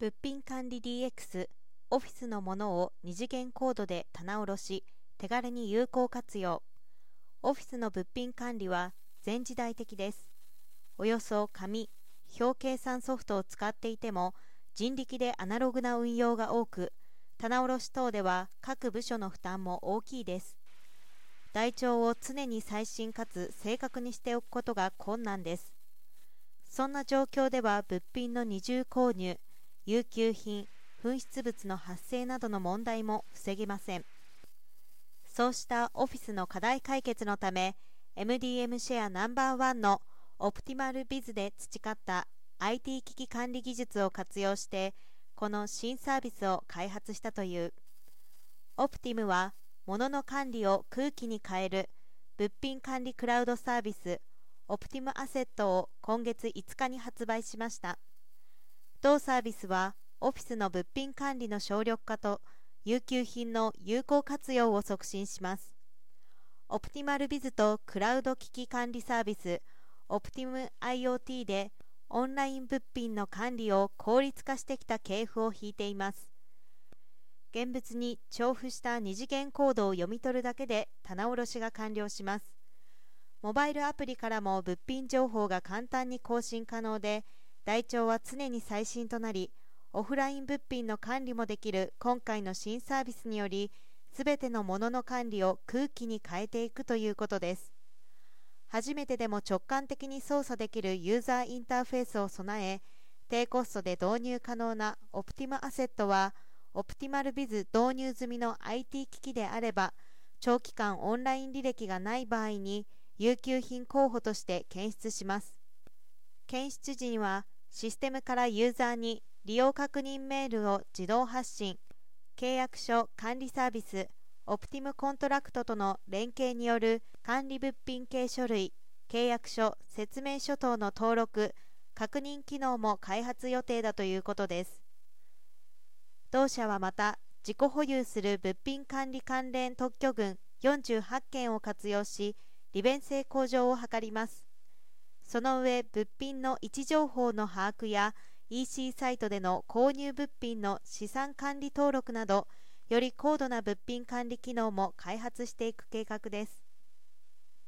物品管理 DX オフィスのものを二次元コードで棚卸し手軽に有効活用。オフィスの物品管理は全時代的です。およそ紙表計算ソフトを使っていても人力でアナログな運用が多く棚卸等では各部署の負担も大きいです。台帳を常に最新かつ正確にしておくことが困難です。そんな状況では物品の二重購入有給品紛失物の発生などの問題も防げません。そうしたオフィスの課題解決のため MDM シェアナンバーワンのオプティマルビズで培った IT 機器管理技術を活用してこの新サービスを開発したという。オプティムは物の管理を空気に変える物品管理クラウドサービスオプティムアセットを今月5日に発売しました。同サービスはオフィスの物品管理の省力化と有給品の有効活用を促進します。オプティマルビズとクラウド機器管理サービスオプティム IoT でオンライン物品の管理を効率化してきた系譜を引いています。現物に調布した二次元コードを読み取るだけで棚卸しが完了します。モバイルアプリからも物品情報が簡単に更新可能で台帳は常に最新となりオフライン物品の管理もできる今回の新サービスによりすべてのものの管理を空気に変えていくということです。初めてでも直感的に操作できるユーザーインターフェースを備え低コストで導入可能な OPTiM Asset は Optimal Biz 導入済みの IT 機器であれば長期間オンライン履歴がない場合に遊休品候補として検出します。検出時にはシステムからユーザーに利用確認メールを自動発信契約書管理サービス OPTiM Contract との連携による管理物品系書類契約書説明書等の登録確認機能も開発予定だということです。同社はまた自己保有する物品管理関連特許群48件を活用し利便性向上を図ります。その上物品の位置情報の把握や EC サイトでの購入物品の資産管理登録などより高度な物品管理機能も開発していく計画です。